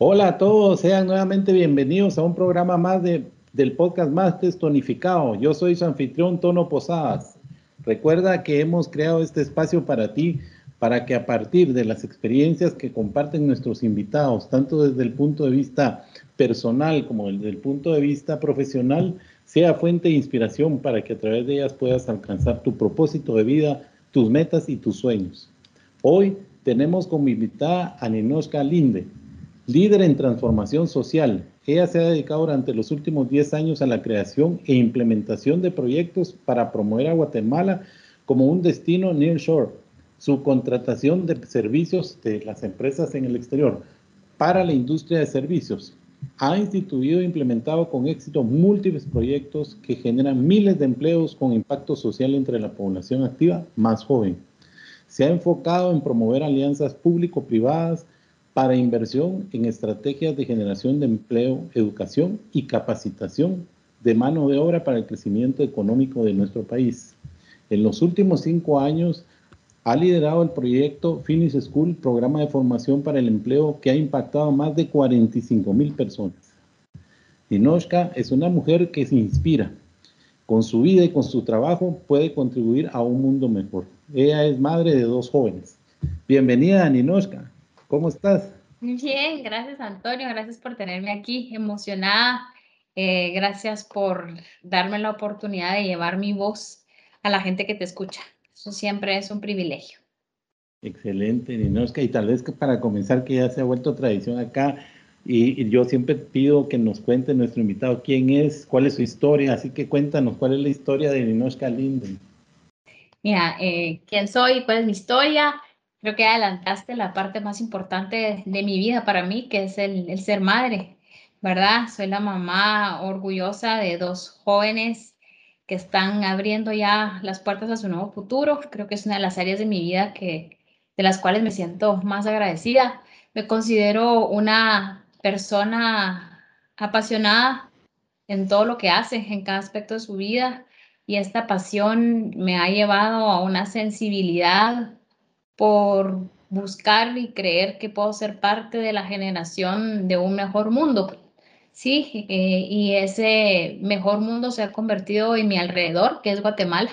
Hola a todos, sean nuevamente bienvenidos a un programa más de, del podcast Martes Tonificado. Yo soy su anfitrión Tono Posadas. Recuerda que hemos creado este espacio para ti, para que a partir de las experiencias que comparten nuestros invitados, tanto desde el punto de vista personal como desde el punto de vista profesional, sea fuente de inspiración para que a través de ellas puedas alcanzar tu propósito de vida, tus metas y tus sueños. Hoy tenemos como invitada a Ninoshka Linde, líder en transformación social. Ella se ha dedicado durante los últimos 10 años a la creación e implementación de proyectos para promover a Guatemala como un destino nearshore, su contratación de servicios de las empresas en el exterior para la industria de servicios. Ha instituido e implementado con éxito múltiples proyectos que generan miles de empleos con impacto social entre la población activa más joven. Se ha enfocado en promover alianzas público-privadas para inversión en estrategias de generación de empleo, educación y capacitación de mano de obra para el crecimiento económico de nuestro país. En los últimos cinco años ha liderado el proyecto Finish School, programa de formación para el empleo que ha impactado a más de 45 mil personas. Dinoshka es una mujer que se inspira. Con su vida y con su trabajo puede contribuir a un mundo mejor. Ella es madre de dos jóvenes. Bienvenida, Ninoshka. ¿Cómo estás? Bien, gracias Antonio, gracias por tenerme aquí, emocionada. Eh, gracias por darme la oportunidad de llevar mi voz a la gente que te escucha. Eso siempre es un privilegio. Excelente, Ninoshka. Y tal vez que para comenzar, que ya se ha vuelto tradición acá, y, y, yo siempre pido que nos cuente nuestro invitado quién es, cuál es su historia. Así que cuéntanos cuál es la historia de Ninoshka Linden. Mira, eh, quién soy, cuál es mi historia. Creo que adelantaste la parte más importante de, mi vida para mí, que es el, el ser madre, ¿verdad? Soy la mamá orgullosa de dos jóvenes que están abriendo ya las puertas a su nuevo futuro. Creo que es una de las áreas de mi vida que, de las cuales me siento más agradecida. Me considero una persona apasionada en todo lo que hace, en cada aspecto de su vida, y esta pasión me ha llevado a una sensibilidad por buscar y creer que puedo ser parte de la generación de un mejor mundo. Sí, eh, y ese mejor mundo se ha convertido en mi alrededor, que es Guatemala.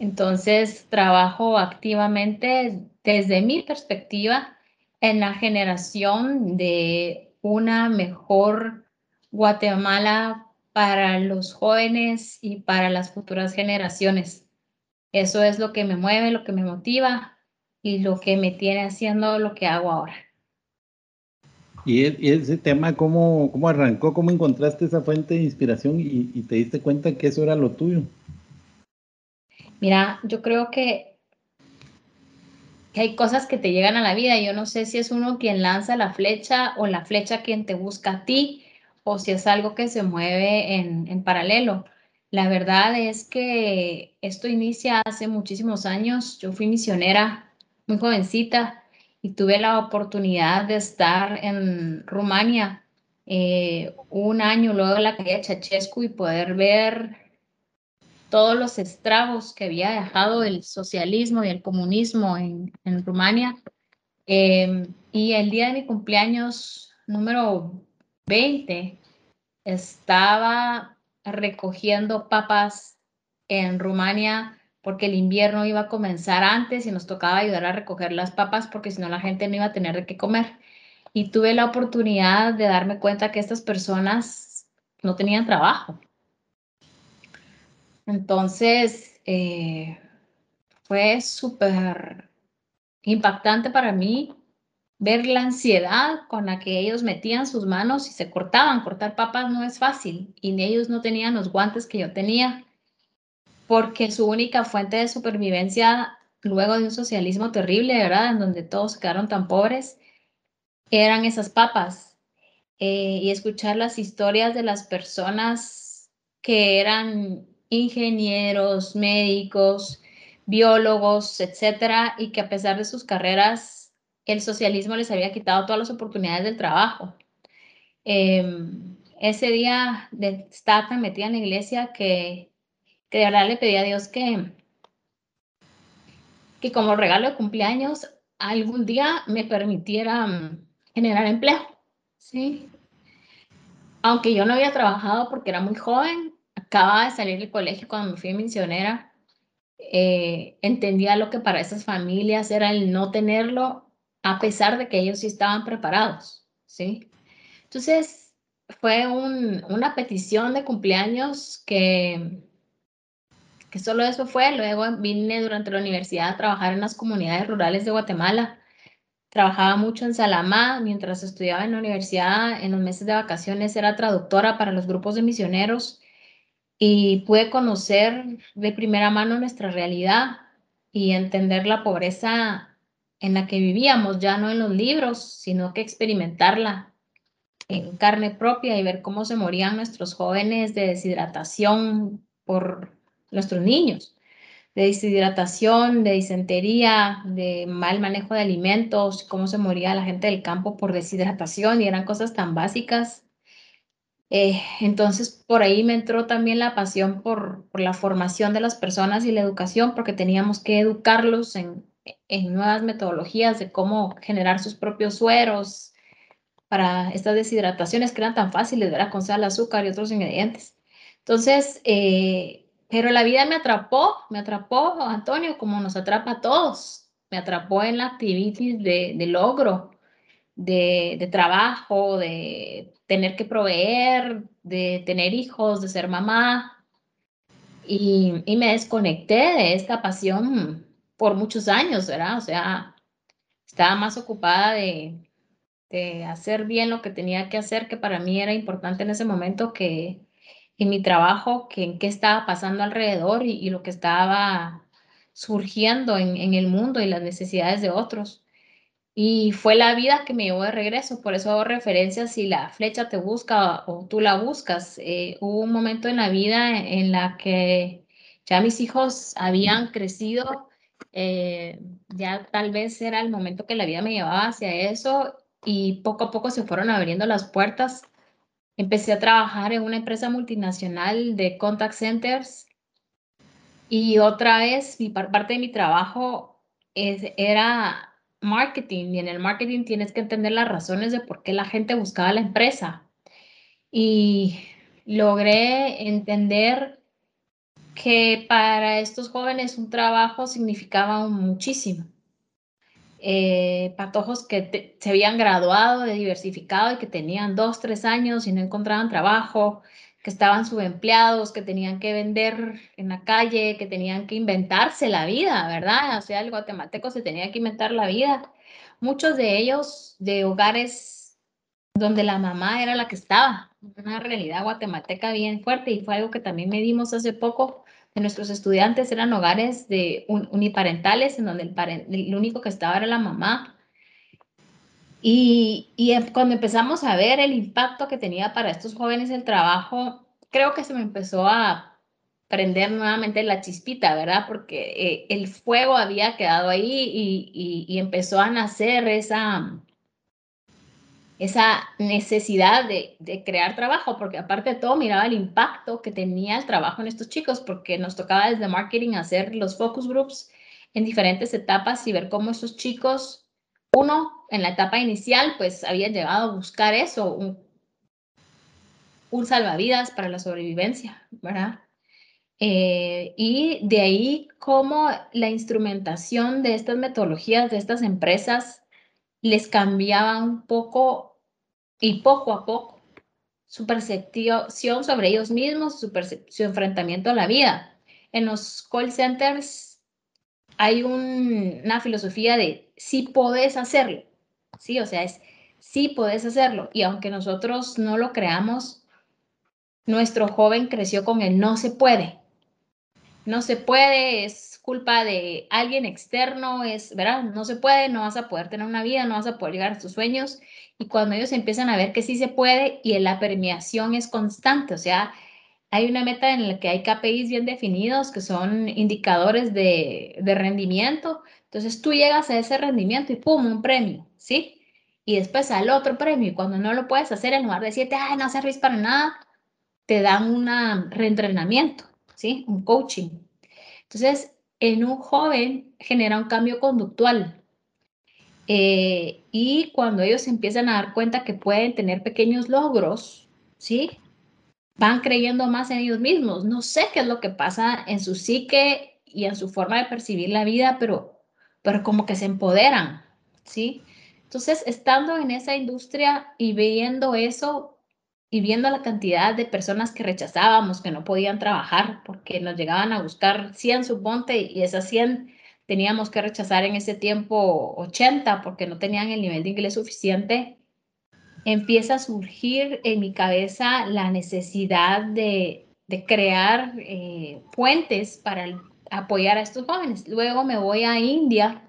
Entonces, trabajo activamente desde mi perspectiva en la generación de una mejor Guatemala para los jóvenes y para las futuras generaciones. Eso es lo que me mueve, lo que me motiva y lo que me tiene haciendo lo que hago ahora. Y, ese tema, ¿cómo, ¿cómo arrancó? ¿Cómo encontraste esa fuente de inspiración y, y te diste cuenta que eso era lo tuyo? Mira, yo creo que, que hay cosas que te llegan a la vida. Yo no sé si es uno quien lanza la flecha o la flecha quien te busca a ti o si es algo que se mueve en, en paralelo. La verdad es que esto inicia hace muchísimos años. Yo fui misionera muy jovencita y tuve la oportunidad de estar en Rumania eh, un año luego de la caída de Ceausescu y poder ver todos los estragos que había dejado el socialismo y el comunismo en, Rumania. Eh, y el día de mi cumpleaños número 20 estaba recogiendo papas en Rumania porque el invierno iba a comenzar antes y nos tocaba ayudar a recoger las papas porque si no la gente no iba a tener de qué comer. Y tuve la oportunidad de darme cuenta que estas personas no tenían trabajo. Entonces, eh, fue súper impactante para mí ver la ansiedad con la que ellos metían sus manos y se cortaban. Cortar papas no es fácil y ellos no tenían los guantes que yo tenía porque su única fuente de supervivencia luego de un socialismo terrible, ¿verdad? En donde todos quedaron tan pobres, eran esas papas. Eh, y escuchar las historias de las personas que eran ingenieros, médicos, biólogos, etcétera, y que a pesar de sus carreras, el socialismo les había quitado todas las oportunidades del trabajo. Em, ese día de, estaba tan metida en la iglesia que, que de verdad le pedí a Dios que, que como regalo de cumpleaños algún día me permitiera mm, generar empleo, ¿sí? Aunque yo no había trabajado porque era muy joven, acababa de salir del colegio cuando me fui misionera, eh, entendía lo que para esas familias era el no tenerlo, a pesar de que ellos sí estaban preparados, ¿sí? Entonces, fue una petición de cumpleaños que, que solo eso fue. Luego vine durante la universidad a trabajar en las comunidades rurales de Guatemala. Trabajaba mucho en Salamá mientras estudiaba en la universidad. En los meses de vacaciones era traductora para los grupos de misioneros y pude conocer de primera mano nuestra realidad y entender la pobreza en la que vivíamos, ya no en los libros, sino que experimentarla en carne propia y ver cómo se morían nuestros jóvenes de deshidratación por nuestros niños, de deshidratación, de disentería, de mal manejo de alimentos, cómo se moría la gente del campo por deshidratación y eran cosas tan básicas. Eh, entonces, por ahí me entró también la pasión por, por, la formación de las personas y la educación, porque teníamos que educarlos en, en nuevas metodologías de cómo generar sus propios sueros para estas deshidrataciones que eran tan fáciles, ¿verdad? Con sal, azúcar y otros ingredientes. Entonces, eh, pero la vida me atrapó, me atrapó, Antonio, como nos atrapa a todos. Me atrapó en la actividad de, logro, de, trabajo, de tener que proveer, de tener hijos, de ser mamá. Y, y me desconecté de esta pasión por muchos años, ¿verdad? O sea, estaba más ocupada de, de hacer bien lo que tenía que hacer, que para mí era importante en ese momento, que, en mi trabajo, que en qué estaba pasando alrededor y, lo que estaba surgiendo en, el mundo y las necesidades de otros. Y fue la vida que me llevó de regreso, por eso hago referencia si la flecha te busca o tú la buscas. Eh, hubo un momento en la vida en la que ya mis hijos habían crecido, eh, ya tal vez era el momento que la vida me llevaba hacia eso y poco a poco se fueron abriendo las puertas Empecé a trabajar en una empresa multinacional de contact centers y otra vez mi parte de mi trabajo es, era marketing y en el marketing tienes que entender las razones de por qué la gente buscaba la empresa. Y logré entender que para estos jóvenes un trabajo significaba muchísimo eh, patojos que se habían graduado de diversificado y que tenían dos, tres años y no encontraban trabajo, que estaban subempleados, que tenían que vender en la calle, que tenían que inventarse la vida, ¿verdad? O sea, el guatemalteco se tenía que inventar la vida. Muchos de ellos de hogares donde la mamá era la que estaba, una realidad guatemalteca bien fuerte y fue algo que también medimos hace poco de nuestros estudiantes eran hogares de uniparentales en donde el, único que estaba era la mamá. Y, y, cuando empezamos a ver el impacto que tenía para estos jóvenes el trabajo, creo que se me empezó a prender nuevamente la chispita, ¿verdad? Porque eh, el fuego había quedado ahí y, y, y empezó a nacer esa, esa necesidad de, crear trabajo, porque aparte de todo miraba el impacto que tenía el trabajo en estos chicos, porque nos tocaba desde marketing hacer los focus groups en diferentes etapas y ver cómo esos chicos, uno, en la etapa inicial, pues habían llegado a buscar eso, un, un salvavidas para la sobrevivencia, ¿verdad? Eh, y de ahí cómo la instrumentación de estas metodologías, de estas empresas, les cambiaba un poco y poco a poco su percepción sobre ellos mismos, su, su enfrentamiento a la vida. En los call centers hay una filosofía de sí podés hacerlo, sí, o sea, es sí podés hacerlo. Y aunque nosotros no lo creamos, nuestro joven creció con el no se puede. No se puede, es culpa de alguien externo, es, ¿verdad? No se puede, no vas a poder tener una vida, no vas a poder llegar a tus sueños. Y cuando ellos empiezan a ver que sí se puede y la permeación es constante, o sea, hay una meta en la que hay KPIs bien definidos, que son indicadores de, de rendimiento. Entonces tú llegas a ese rendimiento y ¡pum! un premio, ¿sí? Y después al otro premio. Y cuando no lo puedes hacer, en lugar de decirte, ay, no servís para nada, te dan un reentrenamiento, ¿sí? Un coaching. Entonces, en un joven genera un cambio conductual. Eh, y cuando ellos empiezan a dar cuenta que pueden tener pequeños logros, ¿sí? van creyendo más en ellos mismos. No sé qué es lo que pasa en su psique y en su forma de percibir la vida, pero, pero como que se empoderan, ¿sí? Entonces, estando en esa industria y viendo eso y viendo la cantidad de personas que rechazábamos, que no podían trabajar porque nos llegaban a buscar 100, suponte, y esas 100 teníamos que rechazar en ese tiempo 80 porque no tenían el nivel de inglés suficiente, empieza a surgir en mi cabeza la necesidad de, crear eh, puentes para apoyar a estos jóvenes. Luego me voy a India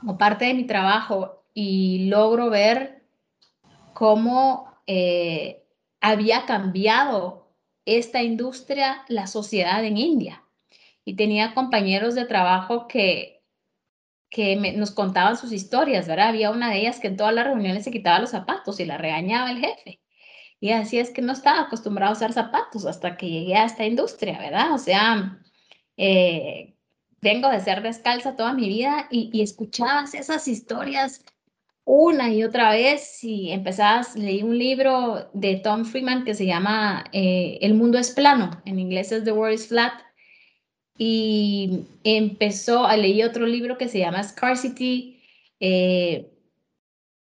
como parte de mi trabajo y logro ver cómo eh, había cambiado esta industria, la sociedad en India. Y tenía compañeros de trabajo que que nos contaban sus historias, ¿verdad? Había una de ellas que en todas las reuniones se quitaba los zapatos y la regañaba el jefe. Y así es que no estaba acostumbrado a usar zapatos hasta que llegué a esta industria, ¿verdad? O sea, eh, vengo de ser descalza toda mi vida y, y, escuchabas esas historias una y otra vez y empezabas, leí un libro de Tom Freeman que se llama eh, El mundo es plano, en inglés es The World is Flat, y empezó a leer otro libro que se llama Scarcity eh,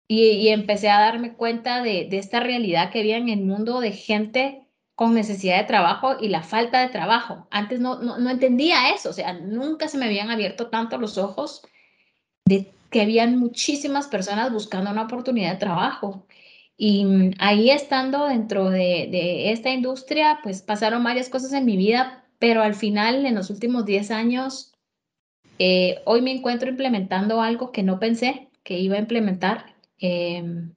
y, empecé a darme cuenta de, esta realidad que había en el mundo de gente con necesidad de trabajo y la falta de trabajo. Antes no, no, entendía eso, o sea, nunca se me habían abierto tanto los ojos de que habían muchísimas personas buscando una oportunidad de trabajo. Y ahí estando dentro de, esta industria, pues pasaron varias cosas en mi vida pero al final, en los últimos 10 años, eh, hoy me encuentro implementando algo que no pensé que iba a implementar. Em,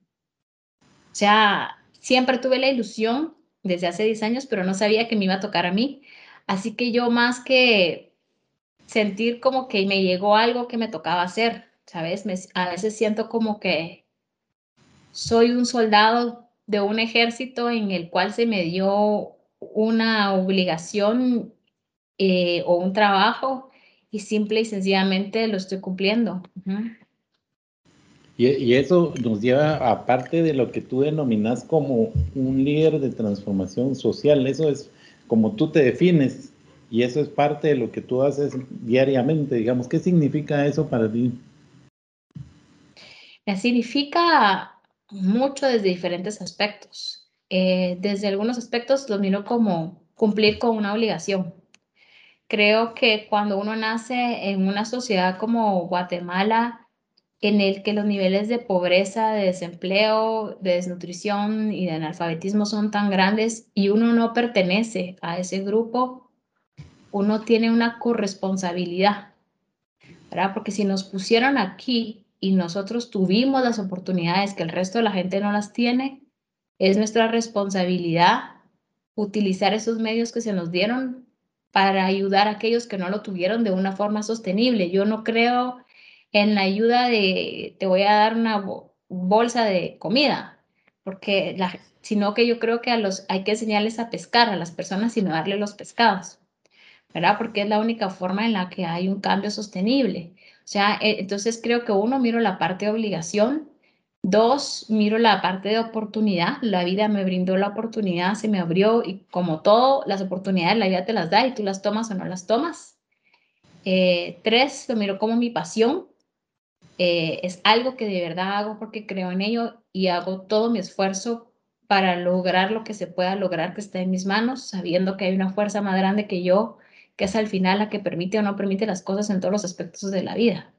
o sea, siempre tuve la ilusión desde hace 10 años, pero no sabía que me iba a tocar a mí. Así que yo más que sentir como que me llegó algo que me tocaba hacer, ¿sabes? a veces siento como que soy un soldado de un ejército en el cual se me dio una obligación eh, o un trabajo y simple y sencillamente lo estoy cumpliendo. y, y, eso nos lleva, aparte de lo que tú denominas como un líder de transformación social, eso es como tú te defines y eso es parte de lo que tú haces diariamente, digamos, ¿qué significa eso para ti? Significa mucho desde diferentes aspectos. Eh, desde algunos aspectos lo miro como cumplir con una obligación. Creo que cuando uno nace en una sociedad como Guatemala, en el que los niveles de pobreza, de desempleo, de desnutrición y de analfabetismo son tan grandes y uno no pertenece a ese grupo, uno tiene una corresponsabilidad, ¿verdad? Porque si nos pusieron aquí y nosotros tuvimos las oportunidades que el resto de la gente no las tiene, es nuestra responsabilidad utilizar esos medios que se nos dieron para ayudar a aquellos que no lo tuvieron de una forma sostenible. Yo no creo en la ayuda de te voy a dar una bolsa de comida, porque sino que yo creo que a los, hay que enseñarles a pescar a las personas y no darle los pescados, ¿verdad? Porque es la única forma en la que hay un cambio sostenible. O sea, eh, entonces creo que uno, miro la parte de obligación Dos, miro la parte de oportunidad. La vida me brindó la oportunidad, se me abrió y como todo, las oportunidades la vida te las da y tú las tomas o no las tomas. Eh, tres, lo miro como mi pasión. Eh, es algo que de verdad hago porque creo en ello y hago todo mi esfuerzo para lograr lo que se pueda lograr que esté en mis manos, sabiendo que hay una fuerza más grande que yo, que es al final la que permite o no permite las cosas en todos los aspectos de la vida.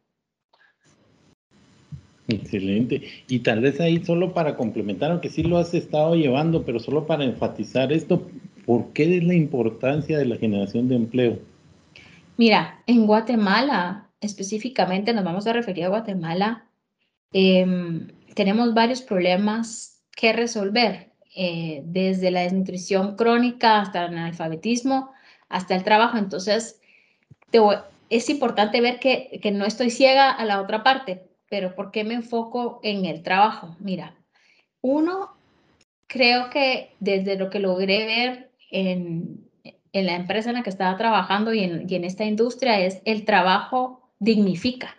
Excelente. Y tal vez ahí solo para complementar, aunque sí lo has estado llevando, pero solo para enfatizar esto, ¿por qué es la importancia de la generación de empleo? Mira, en Guatemala, específicamente nos vamos a referir a Guatemala, em, tenemos varios problemas que resolver eh, desde la desnutrición crónica hasta el analfabetismo, hasta el trabajo. Entonces, es importante ver que, que no estoy ciega a la otra parte, pero ¿por qué me enfoco en el trabajo? Mira, uno, creo que desde lo que logré ver en, en la empresa en la que estaba trabajando y en, y en esta industria es el trabajo dignifica.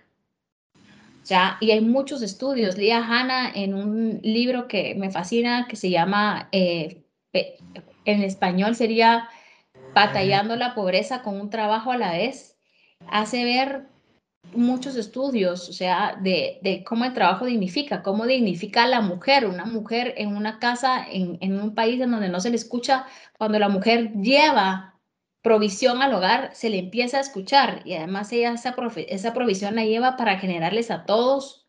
¿ya? Y hay muchos estudios. Lía Hanna en un libro que me fascina, que se llama, eh, en español sería Batallando la pobreza con un trabajo a la vez, hace ver muchos estudios, o sea, de, de, cómo el trabajo dignifica, cómo dignifica a la mujer, una mujer en una casa, en, en un país en donde no se le escucha, cuando la mujer lleva provisión al hogar, se le empieza a escuchar y además ella esa, esa provisión la lleva para generarles a todos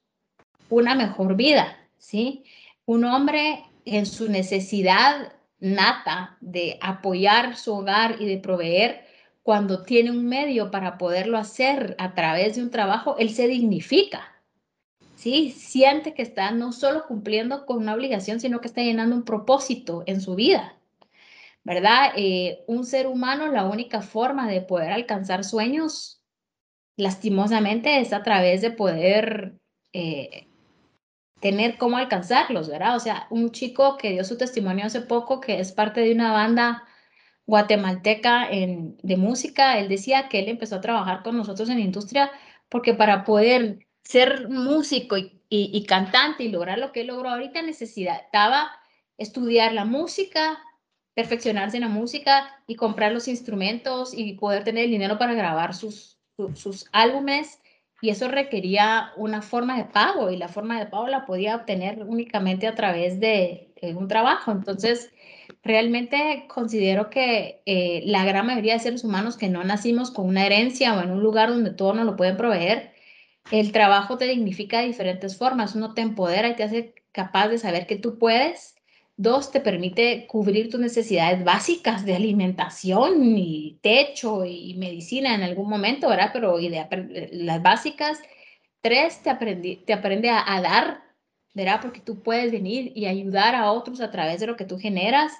una mejor vida, ¿sí? Un hombre en su necesidad nata de apoyar su hogar y de proveer, cuando tiene un medio para poderlo hacer a través de un trabajo, él se dignifica. ¿Sí? Siente que está no solo cumpliendo con una obligación, sino que está llenando un propósito en su vida. ¿Verdad? Eh, un ser humano, la única forma de poder alcanzar sueños, lastimosamente, es a través de poder eh, tener cómo alcanzarlos, ¿verdad? O sea, un chico que dio su testimonio hace poco, que es parte de una banda guatemalteca en, de música, él decía que él empezó a trabajar con nosotros en industria porque para poder ser músico y, cantante y lograr lo que logró ahorita necesitaba estudiar la música, perfeccionarse en la música y comprar los instrumentos y poder tener el dinero para grabar sus, sus álbumes y eso requería una forma de pago y la forma de pago la podía obtener únicamente a través de, un trabajo. Entonces, realmente considero que eh, la gran mayoría de seres humanos que no nacimos con una herencia o en un lugar donde todo nos lo pueden proveer, el trabajo te dignifica de diferentes formas. Uno te empodera y te hace capaz de saber que tú puedes. Dos, te permite cubrir tus necesidades básicas de alimentación y techo y medicina en algún momento, ¿verdad? Pero y de, las básicas. Tres, te, aprendí, te aprende a, dar ¿verdad? Porque tú puedes venir y ayudar a otros a través de lo que tú generas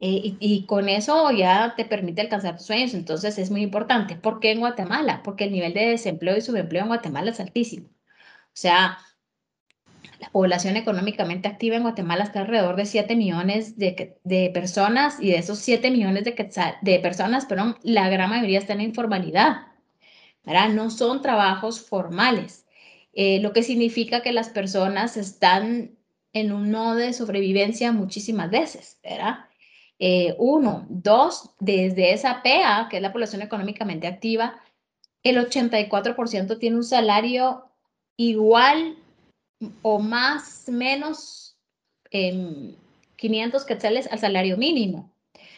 eh, y, con eso ya te permite alcanzar tus sueños. Entonces es muy importante. ¿Por qué en Guatemala? Porque el nivel de desempleo y subempleo en Guatemala es altísimo. O sea, la población económicamente activa en Guatemala está alrededor de 7 millones de, de personas y de esos 7 millones de, de personas, perdón, la gran mayoría está en informalidad. ¿verdad? No son trabajos formales, eh, lo que significa que las personas están en un modo de sobrevivencia muchísimas veces, ¿verdad? Eh, uno, dos, desde esa PEA, que es la población económicamente activa, el 84% tiene un salario igual o más menos en 500 quetzales al salario mínimo.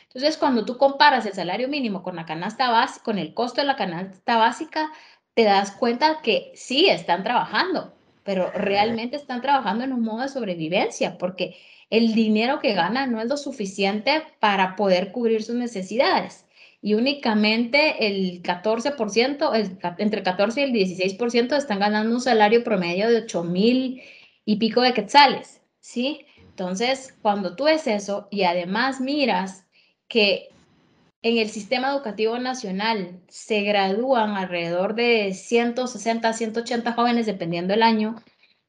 Entonces, cuando tú comparas el salario mínimo con la canasta básica, con el costo de la canasta básica, te das cuenta que sí están trabajando, pero realmente están trabajando en un modo de sobrevivencia, porque el dinero que ganan no es lo suficiente para poder cubrir sus necesidades. Y únicamente el 14%, el, entre el 14 y el 16% están ganando un salario promedio de 8 mil y pico de quetzales, ¿sí? Entonces, cuando tú ves eso y además miras que en el sistema educativo nacional se gradúan alrededor de 160, 180 jóvenes, dependiendo del año,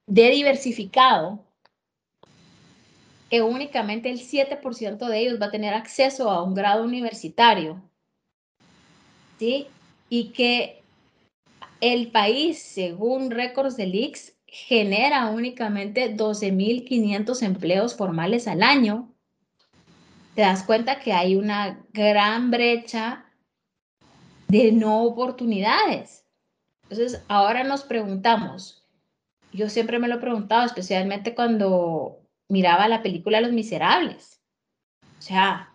de diversificado, que únicamente el 7% de ellos va a tener acceso a un grado universitario, ¿sí? Y que el país, según récords del IX, genera únicamente 12.500 empleos formales al año. Te das cuenta que hay una gran brecha de no oportunidades. Entonces, ahora nos preguntamos, yo siempre me lo he preguntado, especialmente cuando miraba la película Los Miserables. O sea,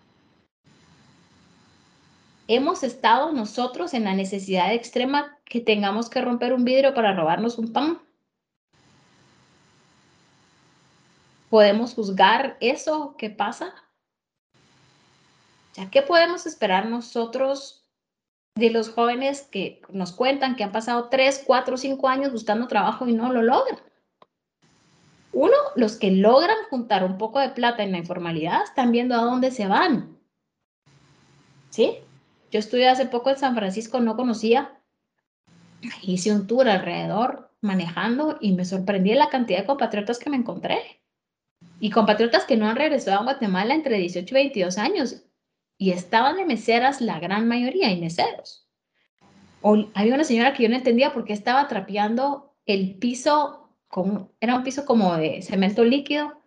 hemos estado nosotros en la necesidad extrema que tengamos que romper un vidrio para robarnos un pan. ¿Podemos juzgar eso que pasa? ¿qué podemos esperar nosotros de los jóvenes que nos cuentan que han pasado 3, 4, 5 años buscando trabajo y no lo logran? Uno, los que logran juntar un poco de plata en la informalidad están viendo a dónde se van. ¿Sí? Yo estuve hace poco en San Francisco, no conocía. Hice un tour alrededor manejando y me sorprendí la cantidad de compatriotas que me encontré. Y compatriotas que no han regresado a Guatemala entre 18 y 22 años. Y estaban de meseras la gran mayoría y meseros. Había una señora que yo no entendía por qué estaba trapeando el piso, era un piso como de cemento líquido,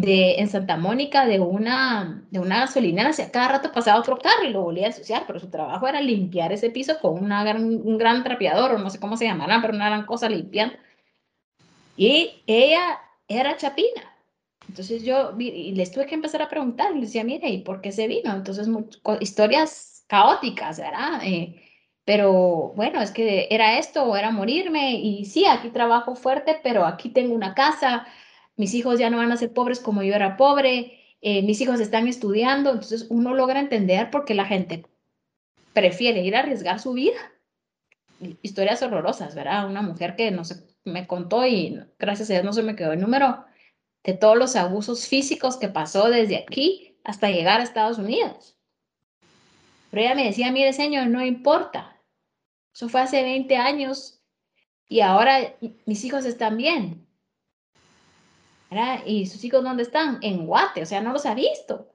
de, en Santa Mónica de una, de una gasolinera. O cada rato pasaba otro carro y lo volvía a ensuciar, pero su trabajo era limpiar ese piso con una gran, un gran trapeador, o no sé cómo se llamará, pero una gran cosa limpiando. Y ella era chapina. Entonces yo y les tuve que empezar a preguntar, y le decía, mire, ¿y por qué se vino? Entonces, historias caóticas, ¿verdad? Eh, pero bueno, es que era esto o era morirme y sí, aquí trabajo fuerte, pero aquí tengo una casa, mis hijos ya no van a ser pobres como yo era pobre, eh, mis hijos están estudiando, entonces uno logra entender por qué la gente prefiere ir a arriesgar su vida. Historias horrorosas, ¿verdad? Una mujer que no se me contó y gracias a Dios no se me quedó el número, de todos los abusos físicos que pasó desde aquí hasta llegar a Estados Unidos. Pero ella me decía, mire señor, no importa. Eso fue hace 20 años y ahora mis hijos están bien. ¿Y sus hijos dónde están? En Guate, o sea, no los ha visto.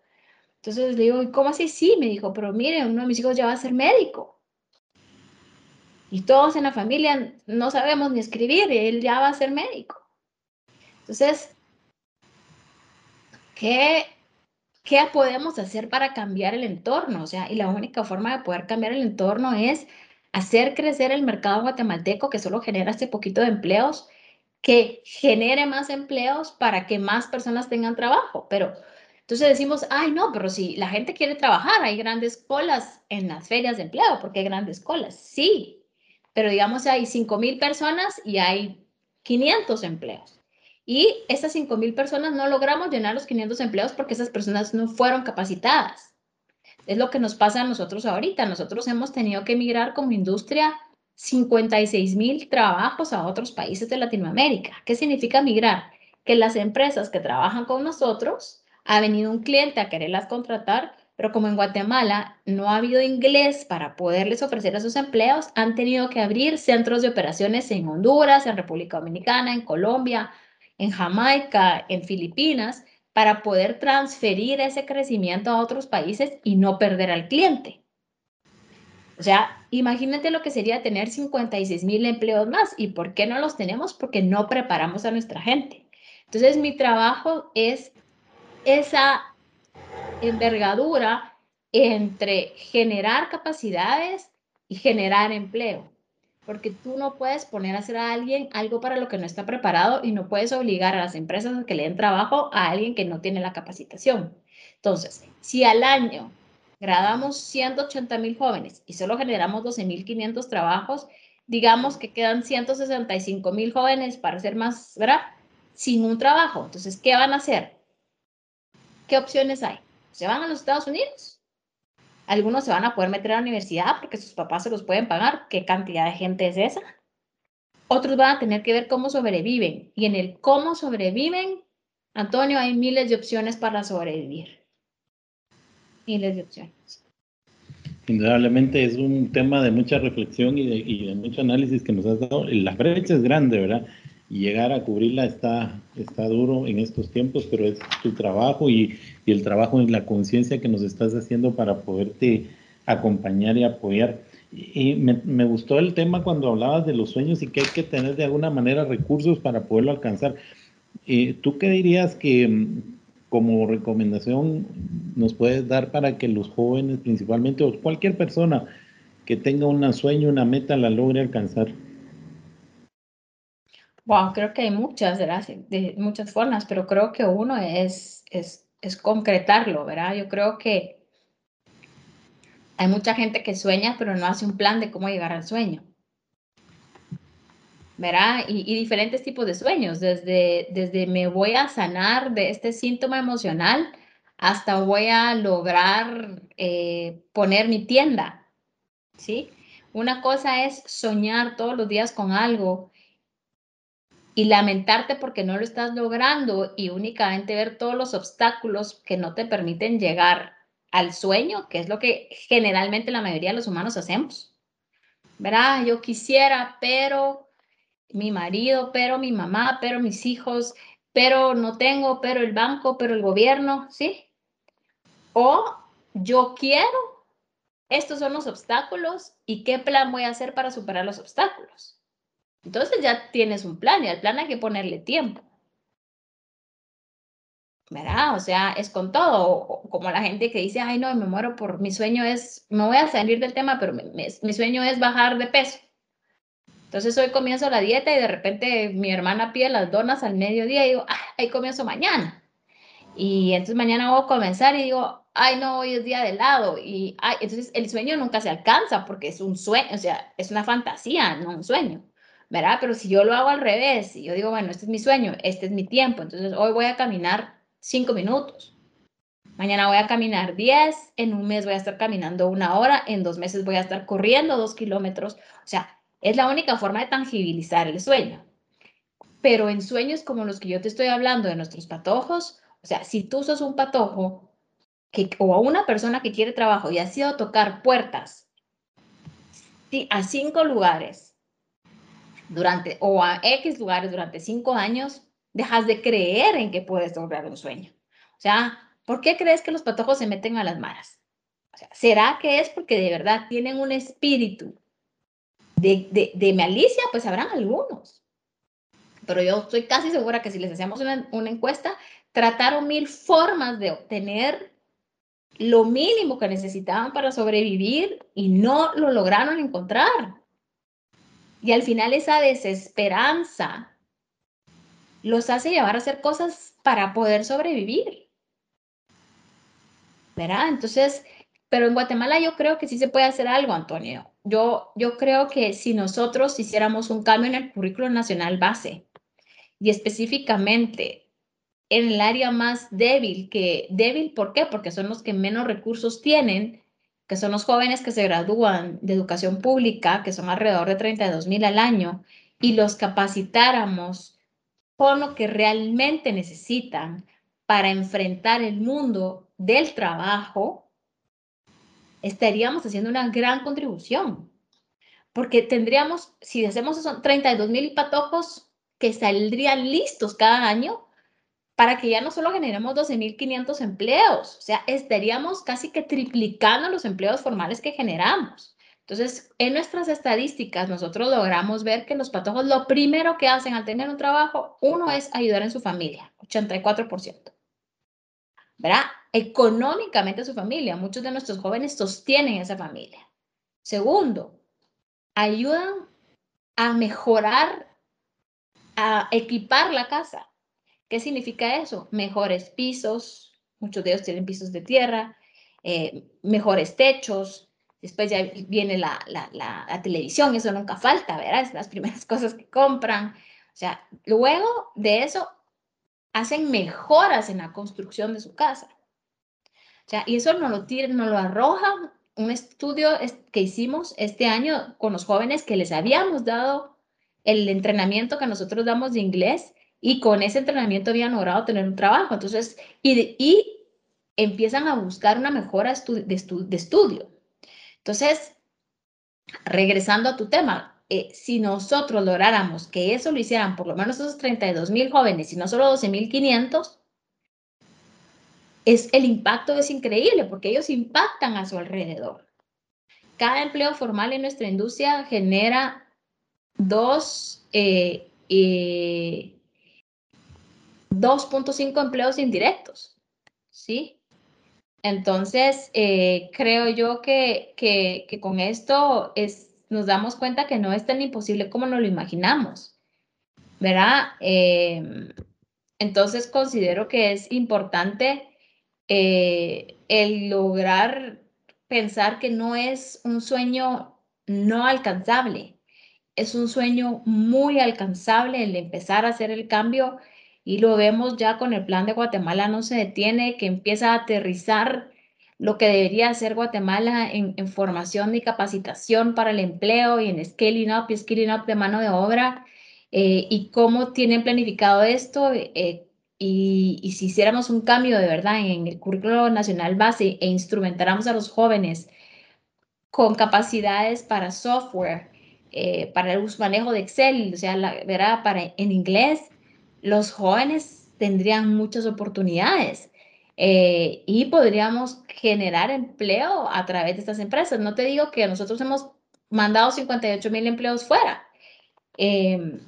Entonces le digo, ¿cómo así? Sí, me dijo, pero mire, uno de mis hijos ya va a ser médico. Y todos en la familia no sabemos ni escribir, y él ya va a ser médico. Entonces, ¿qué, ¿qué podemos hacer para cambiar el entorno? O sea, y la única forma de poder cambiar el entorno es hacer crecer el mercado guatemalteco que solo genera este poquito de empleos, que genere más empleos para que más personas tengan trabajo. Pero entonces decimos, ay, no, pero si la gente quiere trabajar, hay grandes colas en las ferias de empleo, porque hay grandes colas. Sí, pero digamos, hay 5 mil personas y hay 500 empleos. Y esas 5 mil personas no logramos llenar los 500 empleos porque esas personas no fueron capacitadas. Es lo que nos pasa a nosotros ahorita. Nosotros hemos tenido que emigrar como industria 56 mil trabajos a otros países de Latinoamérica. ¿Qué significa migrar? Que las empresas que trabajan con nosotros, ha venido un cliente a quererlas contratar, pero como en Guatemala no ha habido inglés para poderles ofrecer esos empleos, han tenido que abrir centros de operaciones en Honduras, en República Dominicana, en Colombia, en Jamaica, en Filipinas, para poder transferir ese crecimiento a otros países y no perder al cliente. O sea, imagínate lo que sería tener 56 mil empleos más. ¿Y por qué no los tenemos? Porque no preparamos a nuestra gente. Entonces, mi trabajo es esa envergadura entre generar capacidades y generar empleo porque tú no puedes poner a hacer a alguien algo para lo que no está preparado y no puedes obligar a las empresas a que le den trabajo a alguien que no tiene la capacitación. Entonces, si al año graduamos 180 mil jóvenes y solo generamos 12.500 trabajos, digamos que quedan 165 mil jóvenes para ser más, ¿verdad? Sin un trabajo. Entonces, ¿qué van a hacer? ¿Qué opciones hay? ¿Se van a los Estados Unidos? Algunos se van a poder meter a la universidad porque sus papás se los pueden pagar. ¿Qué cantidad de gente es esa? Otros van a tener que ver cómo sobreviven. Y en el cómo sobreviven, Antonio, hay miles de opciones para sobrevivir. Miles de opciones. Indudablemente es un tema de mucha reflexión y de, mucho análisis que nos has dado. La brecha es grande, ¿verdad? y llegar a cubrirla está, duro en estos tiempos, pero es tu trabajo y, el trabajo en la conciencia que nos estás haciendo para poderte acompañar y apoyar. Y me, gustó el tema cuando hablabas de los sueños y que hay que tener de alguna manera recursos para poderlo alcanzar. Eh, ¿Tú qué dirías que como recomendación nos puedes dar para que los jóvenes principalmente o cualquier persona que tenga un sueño, una meta, la logre alcanzar? Wow, creo que hay muchas. De muchas formas, pero creo que uno es, es concretarlo, ¿verdad? Yo creo que hay mucha gente que sueña, pero no hace un plan de cómo llegar al sueño. ¿Verdad? Y, diferentes tipos de sueños, desde, desde me voy a sanar de este síntoma emocional hasta voy a lograr eh, poner mi tienda, ¿sí? Una cosa es soñar todos los días con algo y lamentarte porque no lo estás logrando y únicamente ver todos los obstáculos que no te permiten llegar al sueño, que es lo que generalmente la mayoría de los humanos hacemos. ¿Verdad? Yo quisiera, pero mi marido, pero mi mamá, pero mis hijos, pero no tengo, pero el banco, pero el gobierno, ¿sí? O yo quiero, estos son los obstáculos y qué plan voy a hacer para superar los obstáculos. Entonces ya tienes un plan y al plan hay que ponerle tiempo. ¿Verdad? O sea, es con todo, como la gente que dice, ay, no, me muero por, mi sueño es, me voy a salir del tema, pero mi, sueño es bajar de peso. Entonces hoy comienzo la dieta y de repente mi hermana pide las donas al mediodía y digo, ah, ahí comienzo mañana. Y entonces mañana voy a comenzar y digo, ay, no, hoy es día de helado. Y ay, entonces el sueño nunca se alcanza porque es un sueño, o sea, es una fantasía, no un sueño. ¿verdad? Pero si yo lo hago al revés, y yo digo, bueno, este es mi sueño, este es mi tiempo, entonces hoy voy a caminar cinco minutos, mañana voy a caminar 10, en un mes voy a estar caminando una hora, en dos meses voy a estar corriendo dos kilómetros, o sea, es la única forma de tangibilizar el sueño. Pero en sueños como los que yo te estoy hablando de nuestros patojos, o sea, si tú sos un patojo que, o una persona que quiere trabajo y ha sido tocar puertas a cinco lugares durante o a X lugares durante cinco años, dejas de creer en que puedes lograr un sueño. O sea, ¿por qué crees que los patojos se meten a las maras? O sea, ¿será que es porque de verdad tienen un espíritu de, de, de malicia? Pues habrán algunos. Pero yo estoy casi segura que si les hacemos una, una encuesta, trataron mil formas de obtener lo mínimo que necesitaban para sobrevivir y no lo lograron encontrar. Y al final esa desesperanza los hace llevar a hacer cosas para poder sobrevivir. ¿Verdad? Entonces, pero en Guatemala yo creo que sí se puede hacer algo, Antonio. Yo, yo creo que si nosotros hiciéramos un cambio en el currículo nacional base y específicamente en el área más débil, que débil, ¿por qué? Porque son los que menos recursos tienen, que son los jóvenes que se gradúan de educación pública, que son alrededor de 32 mil al año, y los capacitáramos con lo que realmente necesitan para enfrentar el mundo del trabajo, estaríamos haciendo una gran contribución. Porque tendríamos, si hacemos eso, 32 mil patojos que saldrían listos cada año para que ya no solo generemos 12.500 empleos, o sea, estaríamos casi que triplicando los empleos formales que generamos. Entonces, en nuestras estadísticas, nosotros logramos ver que los patojos lo primero que hacen al tener un trabajo, uno es ayudar en su familia, 84%. ¿Verdad? Económicamente su familia. Muchos de nuestros jóvenes sostienen esa familia. Segundo, ayudan a mejorar, a equipar la casa. ¿Qué significa eso? Mejores pisos, muchos de ellos tienen pisos de tierra, eh, mejores techos, después ya viene la, la, televisión, eso nunca falta, ¿verdad? Es las primeras cosas que compran. O sea, luego de eso hacen mejoras en la construcción de su casa. Y eso nos lo, tira, nos lo arroja un estudio que hicimos este año con los jóvenes que les habíamos dado el entrenamiento que nosotros damos de inglés y con ese entrenamiento habían logrado tener un trabajo. Entonces, y, y empiezan a buscar una mejora de, estudio. Entonces, regresando a tu tema, eh, si nosotros lográramos que eso lo hicieran por lo menos esos 32 mil jóvenes y no solo 12 mil 500, es, el impacto es increíble porque ellos impactan a su alrededor. Cada empleo formal en nuestra industria genera dos eh, eh, 2.5 empleos indirectos, ¿sí? Entonces, eh, creo yo que, que, con esto es, nos damos cuenta que no es tan imposible como nos lo imaginamos, ¿verdad? Em, entonces, considero que es importante eh, el lograr pensar que no es un sueño no alcanzable, es un sueño muy alcanzable el empezar a hacer el cambio y lo vemos ya con el plan de Guatemala no se detiene, que empieza a aterrizar lo que debería hacer Guatemala en, formación y capacitación para el empleo y en scaling up y skilling up de mano de obra. eh, y cómo tienen planificado esto eh, y, y, si hiciéramos un cambio de verdad en el currículo nacional base e instrumentáramos a los jóvenes con capacidades para software, eh, para el manejo de Excel, o sea, la, ¿verdad? Para, en inglés, los jóvenes tendrían muchas oportunidades eh, y podríamos generar empleo a través de estas empresas. No te digo que nosotros hemos mandado 58 mil empleos fuera. Eh,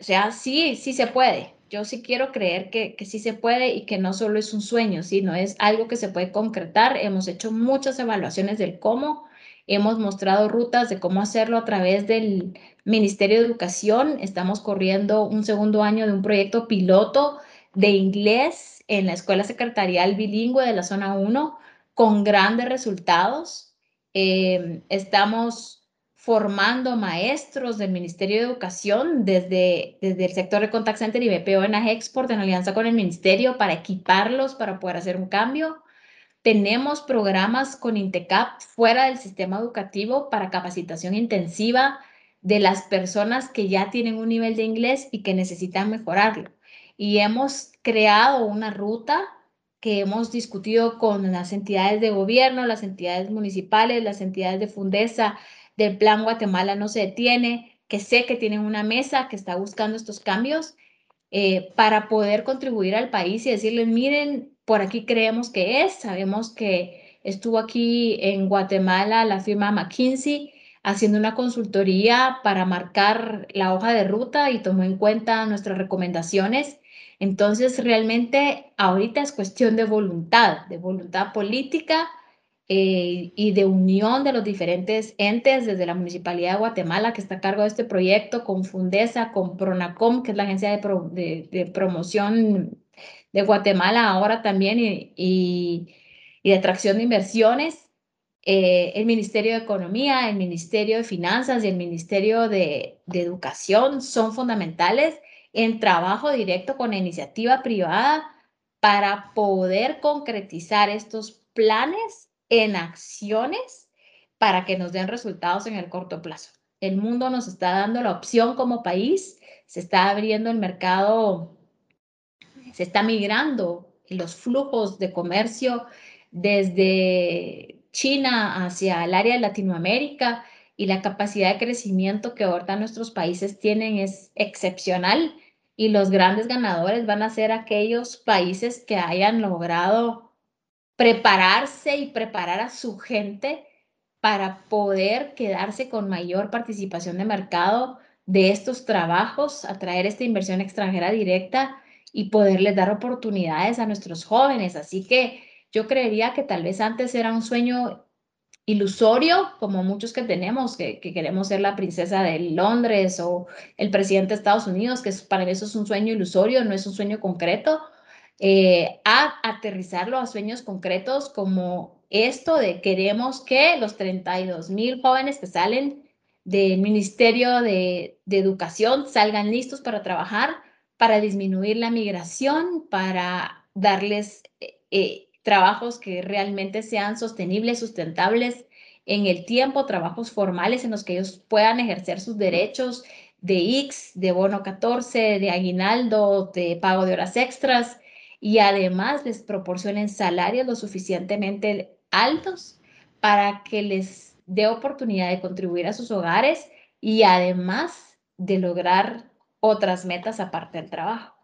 o sea, sí, sí se puede. Yo sí quiero creer que, que sí se puede y que no solo es un sueño, sino es algo que se puede concretar. Hemos hecho muchas evaluaciones del cómo, hemos mostrado rutas de cómo hacerlo a través del Ministerio de Educación. Estamos corriendo un segundo año de un proyecto piloto de inglés en la Escuela Secretarial Bilingüe de la Zona 1 con grandes resultados. Eh, estamos formando maestros del Ministerio de Educación desde, desde el sector de Contact Center y BPO en Export en alianza con el Ministerio para equiparlos para poder hacer un cambio. Tenemos programas con INTECAP fuera del sistema educativo para capacitación intensiva de las personas que ya tienen un nivel de inglés y que necesitan mejorarlo y hemos creado una ruta que hemos discutido con las entidades de gobierno, las entidades municipales, las entidades de Fundesa, del Plan Guatemala no se detiene, que sé que tienen una mesa que está buscando estos cambios eh, para poder contribuir al país y decirles, miren, por aquí creemos que es, sabemos que estuvo aquí en Guatemala la firma McKinsey haciendo una consultoría para marcar la hoja de ruta y tomó en cuenta nuestras recomendaciones entonces, realmente ahorita es cuestión de voluntad, de voluntad política eh, y de unión de los diferentes entes, desde la Municipalidad de Guatemala, que está a cargo de este proyecto, con Fundesa, con Pronacom, que es la agencia de, promoción de Guatemala ahora también, y, de atracción de inversiones. Eh, el Ministerio de Economía, el Ministerio de Finanzas y el Ministerio de, de Educación son fundamentales en trabajo directo con la iniciativa privada para poder concretizar estos planes en acciones para que nos den resultados en el corto plazo. El mundo nos está dando la opción como país, se está abriendo el mercado, se está migrando los flujos de comercio desde China hacia el área de Latinoamérica y la capacidad de crecimiento que ahorita nuestros países tienen es excepcional y los grandes ganadores van a ser aquellos países que hayan logrado prepararse y preparar a su gente para poder quedarse con mayor participación de mercado de estos trabajos, atraer esta inversión extranjera directa y poderles dar oportunidades a nuestros jóvenes. Así que yo creería que tal vez antes era un sueño ilusorio, como muchos que tenemos, que, queremos ser la princesa de Londres o el presidente de Estados Unidos, que para eso es un sueño ilusorio, no es un sueño concreto, eh, a aterrizarlo a sueños concretos como esto de queremos que los 32 mil jóvenes que salen del Ministerio de, Educación salgan listos para trabajar, para disminuir la migración, para darles eh, eh, trabajos que realmente sean sostenibles, sustentables en el tiempo, trabajos formales en los que ellos puedan ejercer sus derechos de X, de bono 14, de aguinaldo, de pago de horas extras y además les proporcionen salarios lo suficientemente altos para que les dé oportunidad de contribuir a sus hogares y además de lograr otras metas aparte del trabajo.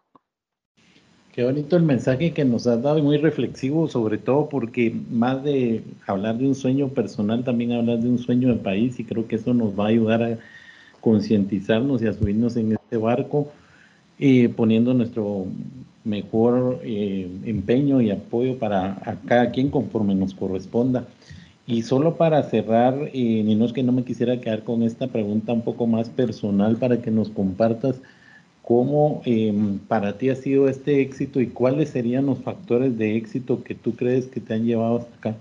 Qué bonito el mensaje que nos has dado y muy reflexivo, sobre todo porque más de hablar de un sueño personal, también hablar de un sueño de país y creo que eso nos va a ayudar a concientizarnos y a subirnos en este barco, eh, poniendo nuestro mejor eh, empeño y apoyo para a cada quien conforme nos corresponda. Y solo para cerrar, eh, ni no es que no me quisiera quedar con esta pregunta un poco más personal para que nos compartas ¿Cómo em, para ti ha sido este éxito y cuáles serían los factores de éxito que tú crees que te han llevado hasta acá?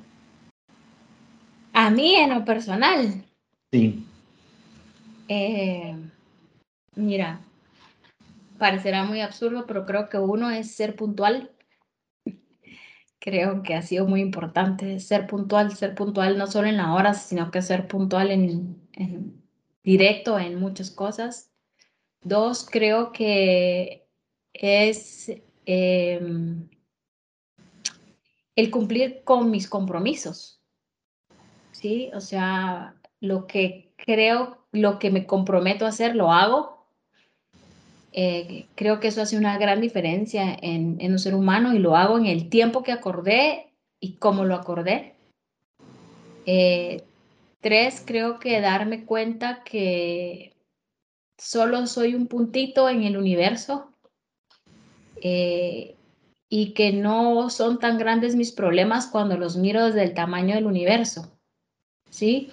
A mí en lo personal. Sí. Eh, mira, parecerá muy absurdo, pero creo que uno es ser puntual. Creo que ha sido muy importante ser puntual, ser puntual no solo en la hora, sino que ser puntual en, en directo en muchas cosas. Dos, creo que es em, el cumplir con mis compromisos. ¿Sí? O sea, lo que creo, lo que me comprometo a hacer, lo hago. Eh, creo que eso hace una gran diferencia en, en un ser humano y lo hago en el tiempo que acordé y cómo lo acordé. Eh, tres, creo que darme cuenta que solo soy un puntito en el universo eh, y que no son tan grandes mis problemas cuando los miro desde el tamaño del universo, ¿sí?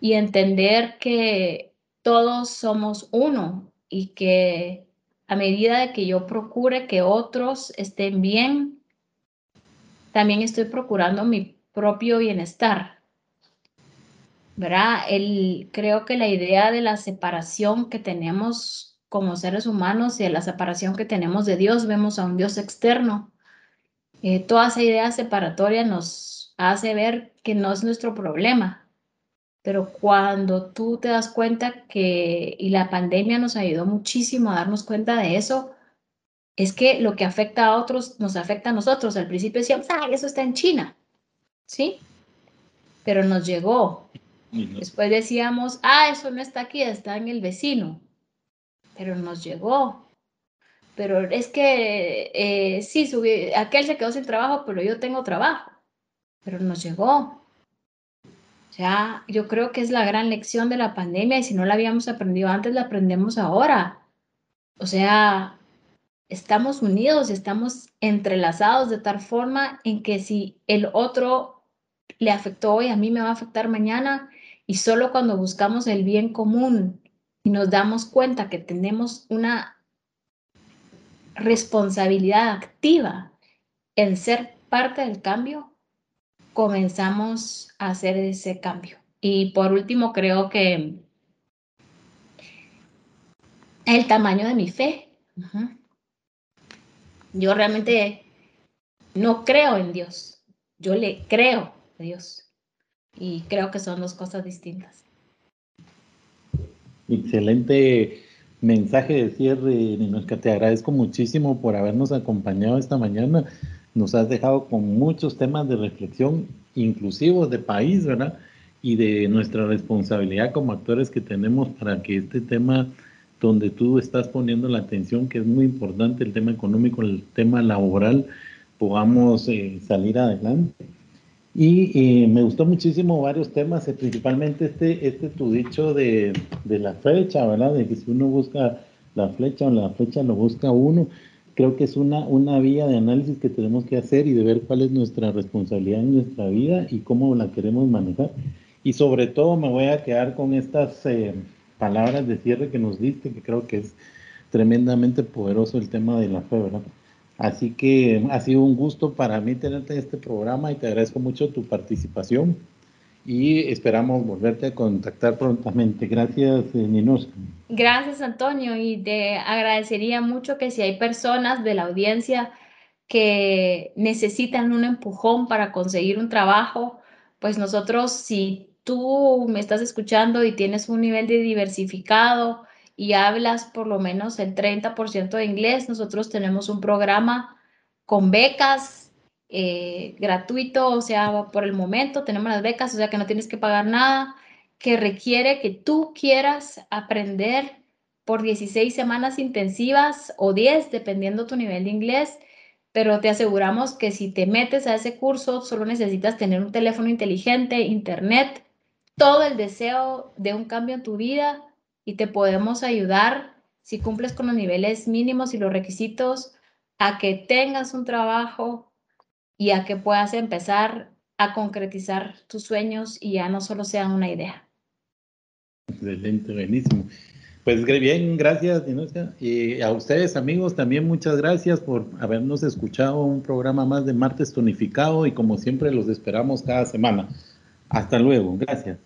Y entender que todos somos uno y que a medida de que yo procure que otros estén bien, también estoy procurando mi propio bienestar. ¿Verdad? Creo que la idea de la separación que tenemos como seres humanos y de la separación que tenemos de Dios, vemos a un Dios externo. Eh, toda esa idea separatoria nos hace ver que no es nuestro problema. Pero cuando tú te das cuenta que, y la pandemia nos ayudó muchísimo a darnos cuenta de eso, es que lo que afecta a otros nos afecta a nosotros. Al principio decíamos, ah, eso está en China, ¿sí? Pero nos llegó. Después decíamos, ah, eso no está aquí, está en el vecino. Pero nos llegó. Pero es que, eh, sí, aquel se quedó sin trabajo, pero yo tengo trabajo. Pero nos llegó. O sea, yo creo que es la gran lección de la pandemia y si no la habíamos aprendido antes, la aprendemos ahora. O sea, estamos unidos, estamos entrelazados de tal forma en que si el otro le afectó hoy, a mí me va a afectar mañana y solo cuando buscamos el bien común y nos damos cuenta que tenemos una responsabilidad activa en ser parte del cambio, comenzamos a hacer ese cambio. Y por último, creo que el tamaño de mi fe. Yo realmente no creo en Dios, yo le creo a Dios. Y creo que son dos cosas distintas. Excelente mensaje de cierre, Ninosca. Te agradezco muchísimo por habernos acompañado esta mañana. Nos has dejado con muchos temas de reflexión, inclusivos de país, ¿verdad? Y de nuestra responsabilidad como actores que tenemos para que este tema donde tú estás poniendo la atención, que es muy importante el tema económico, el tema laboral, podamos eh, salir adelante. Y me gustó muchísimo varios temas, eh, principalmente este, este tu dicho de, de, la flecha, ¿verdad? De que si uno busca la flecha o la flecha lo busca uno, creo que es una, una vía de análisis que tenemos que hacer y de ver cuál es nuestra responsabilidad en nuestra vida y cómo la queremos manejar. Y sobre todo me voy a quedar con estas... Eh, palabras de cierre que nos diste, que creo que es tremendamente poderoso el tema de la fe, ¿verdad? Así que ha sido un gusto para mí tenerte en este programa y te agradezco mucho tu participación y esperamos volverte a contactar prontamente. Gracias, eh, Ninos. Gracias, Antonio, y te agradecería mucho que si hay personas de la audiencia que necesitan un empujón para conseguir un trabajo, pues nosotros si tú me estás escuchando y tienes un nivel de diversificado y hablas por lo menos el 30% de inglés, nosotros tenemos un programa con becas eh, gratuito, o sea, por el momento tenemos las becas, o sea que no tienes que pagar nada, que requiere que tú quieras aprender por 16 semanas intensivas o 10, dependiendo tu nivel de inglés, pero te aseguramos que si te metes a ese curso, solo necesitas tener un teléfono inteligente, internet todo el deseo de un cambio en tu vida y te podemos ayudar si cumples con los niveles mínimos y los requisitos a que tengas un trabajo y a que puedas empezar a concretizar tus sueños y ya no solo sean una idea. Excelente, buenísimo. Pues bien, gracias, Y a ustedes, amigos, también muchas gracias por habernos escuchado un programa más de Martes Tonificado y como siempre los esperamos cada semana. Hasta luego, gracias.